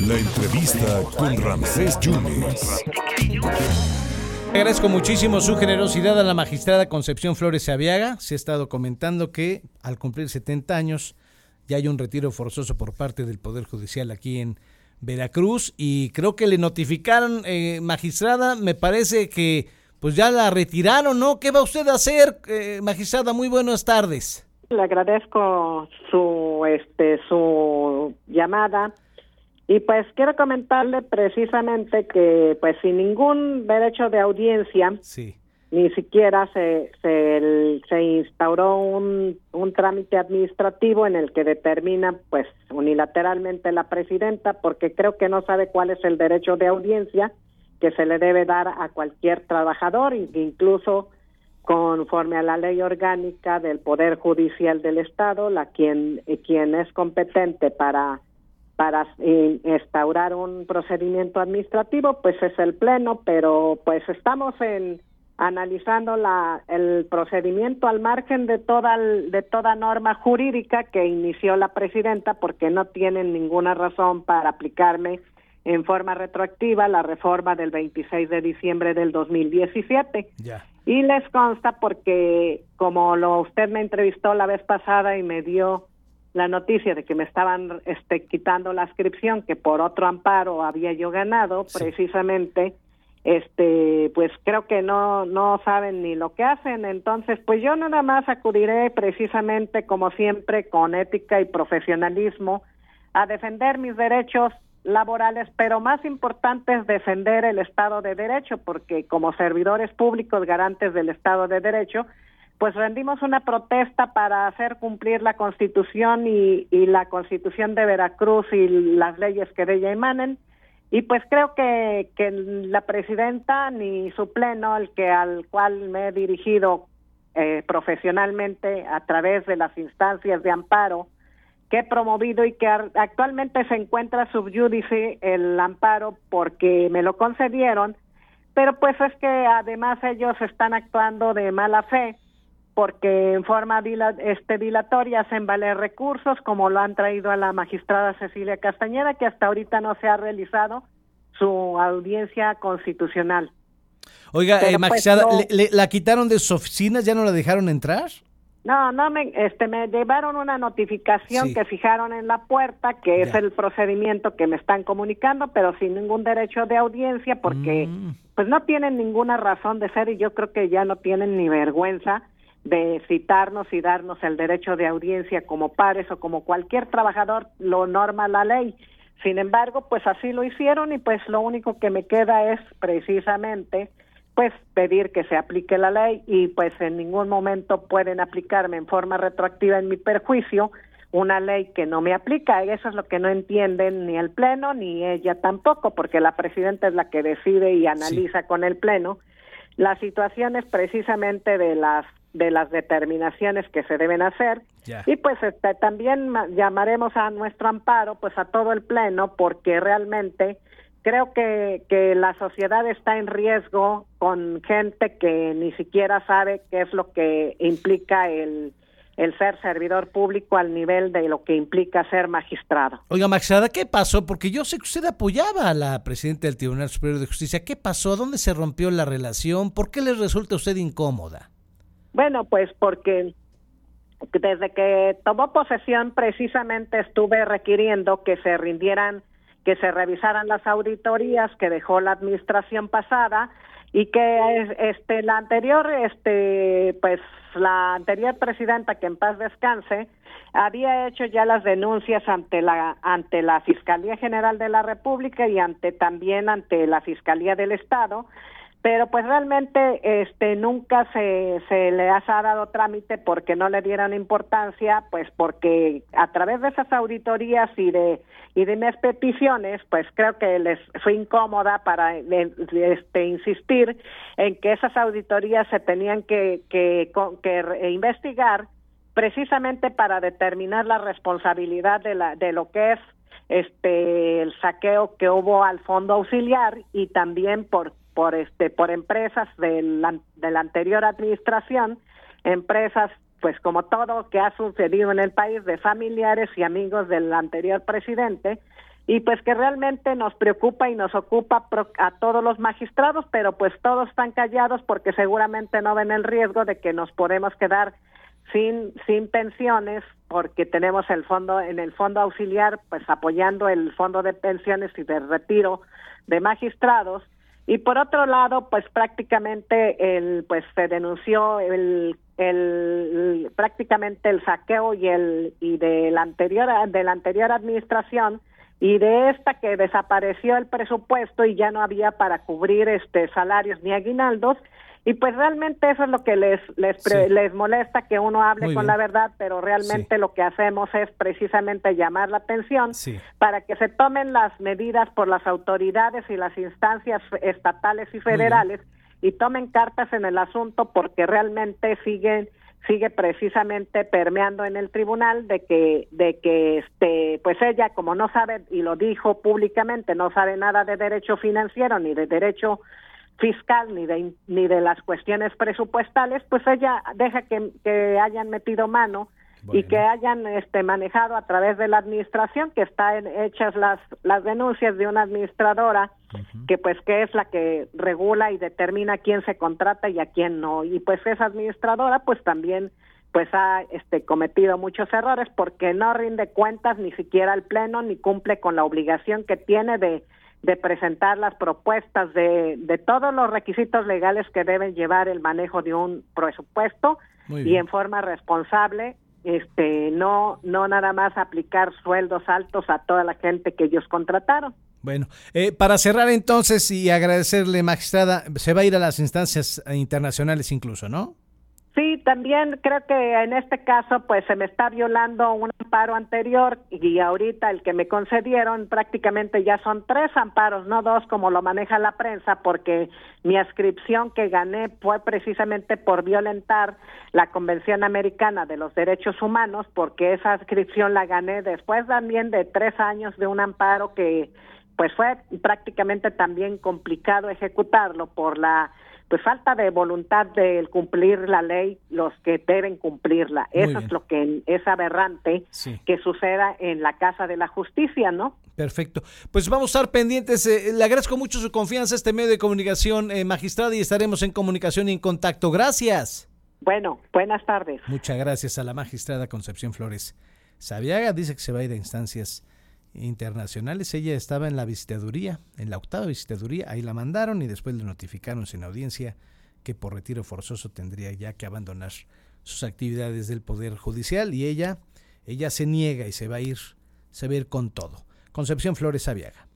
La entrevista con Ramsés Yunes. Agradezco muchísimo su generosidad a la magistrada Concepción Flores Aviaga. Se ha estado comentando que al cumplir 70 años ya hay un retiro forzoso por parte del Poder Judicial aquí en Veracruz y creo que le notificaron, eh, magistrada, me parece que pues ya la retiraron, ¿no? ¿Qué va usted a hacer, eh, magistrada? Muy buenas tardes. Le agradezco su, este, su llamada y pues quiero comentarle precisamente que pues sin ningún derecho de audiencia, Sí. ni siquiera se, se, se instauró un, un trámite administrativo en el que determina pues unilateralmente la presidenta porque creo que no sabe cuál es el derecho de audiencia que se le debe dar a cualquier trabajador incluso conforme a la ley orgánica del poder judicial del estado la quien eh, quien es competente para para eh, instaurar un procedimiento administrativo pues es el pleno pero pues estamos en analizando la, el procedimiento al margen de toda de toda norma jurídica que inició la presidenta porque no tienen ninguna razón para aplicarme en forma retroactiva la reforma del 26 de diciembre del 2017 Ya. Y les consta porque como lo usted me entrevistó la vez pasada y me dio la noticia de que me estaban este quitando la inscripción que por otro amparo había yo ganado Sí. precisamente este pues creo que no no saben ni lo que hacen entonces pues yo nada más acudiré precisamente como siempre con ética y profesionalismo a defender mis derechos laborales, pero más importante es defender el Estado de Derecho, porque como servidores públicos garantes del Estado de Derecho, pues rendimos una protesta para hacer cumplir la Constitución y, y la Constitución de Veracruz y las leyes que de ella emanen. Y pues creo que, que la presidenta ni su pleno, el que al cual me he dirigido eh, profesionalmente a través de las instancias de amparo, que he promovido y que actualmente se encuentra subyúdice el amparo porque me lo concedieron, pero pues es que además ellos están actuando de mala fe porque en forma dila- este, dilatoria hacen valer recursos como lo han traído a la magistrada Cecilia Castañeda que hasta ahorita no se ha realizado su audiencia constitucional. Oiga, eh, pues, magistrada, no. ¿le- le- ¿la quitaron de sus oficinas? ¿Ya no la dejaron entrar? No, no me, este, me llevaron una notificación Sí. que fijaron en la puerta, que es el procedimiento que me están comunicando, pero sin ningún derecho de audiencia, porque Mm. pues no tienen ninguna razón de ser y yo creo que ya no tienen ni vergüenza de citarnos y darnos el derecho de audiencia como pares o como cualquier trabajador lo norma la ley. Sin embargo, pues así lo hicieron y pues lo único que me queda es precisamente pues pedir que se aplique la ley y pues en ningún momento pueden aplicarme en forma retroactiva en mi perjuicio una ley que no me aplica. Eso es lo que no entienden ni el Pleno ni ella tampoco, porque la presidenta es la que decide y analiza con el Pleno. Las situaciones precisamente de las de las determinaciones que se deben hacer. Y pues este, también ma- llamaremos a nuestro amparo pues a todo el pleno porque realmente creo que, que la sociedad está en riesgo con gente que ni siquiera sabe qué es lo que implica el, el ser servidor público al nivel de lo que implica ser magistrado. Oiga, magistrada, ¿qué pasó? Porque yo sé que usted apoyaba a la presidenta del Tribunal Superior de Justicia. ¿Qué pasó? ¿Dónde se rompió la relación? ¿Por qué le resulta a usted incómoda? Bueno, pues porque desde que tomó posesión precisamente estuve requiriendo que se rindieran, que se revisaran las auditorías que dejó la administración pasada y que es- este la anterior este pues la anterior presidenta que en paz descanse había hecho ya las denuncias ante la ante la Fiscalía General de la República y ante también ante la Fiscalía del Estado pero pues realmente este nunca se, le ha dado trámite porque no le dieron importancia pues porque a través de esas auditorías y de y de mis peticiones pues creo que les fue incómoda para eh, este insistir en que esas auditorías se tenían que que, investigar precisamente para determinar la responsabilidad de la de lo que es este el saqueo que hubo al fondo auxiliar y también por por este por empresas de la, de la anterior administración empresas pues como todo que ha sucedido en el país, de familiares y amigos del anterior presidente, y pues que realmente nos preocupa y nos ocupa a todos los magistrados, pero pues todos están callados porque seguramente no ven el riesgo de que nos podemos quedar sin sin pensiones porque tenemos el fondo en el fondo auxiliar pues apoyando el fondo de pensiones y de retiro de magistrados y por otro lado pues prácticamente el pues se denunció el el prácticamente el saqueo y el y de la anterior de la anterior administración. Y de esta que desapareció el presupuesto y ya no había para cubrir este salarios ni aguinaldos y pues realmente eso es lo que les les, les molesta que uno hable con la verdad pero realmente lo que hacemos es precisamente llamar la atención para que se tomen las medidas por las autoridades y las instancias estatales y federales y tomen cartas en el asunto porque realmente siguen sigue precisamente permeando en el tribunal de que de que este pues ella como no sabe y lo dijo públicamente no sabe nada de derecho financiero ni de derecho fiscal ni de ni de las cuestiones presupuestales pues ella deja que, que hayan metido mano y que hayan este manejado a través de la administración que están hechas las las denuncias de una administradora que pues que es la que regula y determina quién se contrata y a quién no. Y pues esa administradora pues también pues ha este cometido muchos errores porque no rinde cuentas ni siquiera al pleno ni cumple con la obligación que tiene de de presentar las propuestas de, de todos los requisitos legales que deben llevar el manejo de un presupuesto y en forma responsable este no no nada más aplicar sueldos altos a toda la gente que ellos contrataron. Bueno, eh, para cerrar entonces y agradecerle, magistrada, se va a ir a las instancias internacionales incluso, ¿no? Sí, también creo que en este caso pues se me está violando un amparo anterior y ahorita el que me concedieron prácticamente ya son tres amparos, no dos como lo maneja la prensa, porque mi ascripción que gané fue precisamente por violentar la Convención Americana de los Derechos Humanos, porque esa ascripción la gané después también de tres años de un amparo que pues fue prácticamente también complicado ejecutarlo por la pues falta de voluntad de cumplir la ley los que deben cumplirla. Eso es lo que es aberrante que suceda en la Casa de la Justicia, ¿no? Perfecto. Pues vamos a estar pendientes. Eh, le agradezco mucho su confianza a este medio de comunicación, eh, magistrada, y estaremos en comunicación y en contacto. Gracias. Bueno, buenas tardes. Muchas gracias a la magistrada Concepción Flores. Sabiaga dice que se va a ir a instancias internacionales. Ella estaba en la visitaduría, en la octava visitaduría, ahí la mandaron y después le notificaron sin audiencia que por retiro forzoso tendría ya que abandonar sus actividades del Poder Judicial y ella, ella se niega y se va a ir, se va a ir con todo. Concepción Flores Aviaga.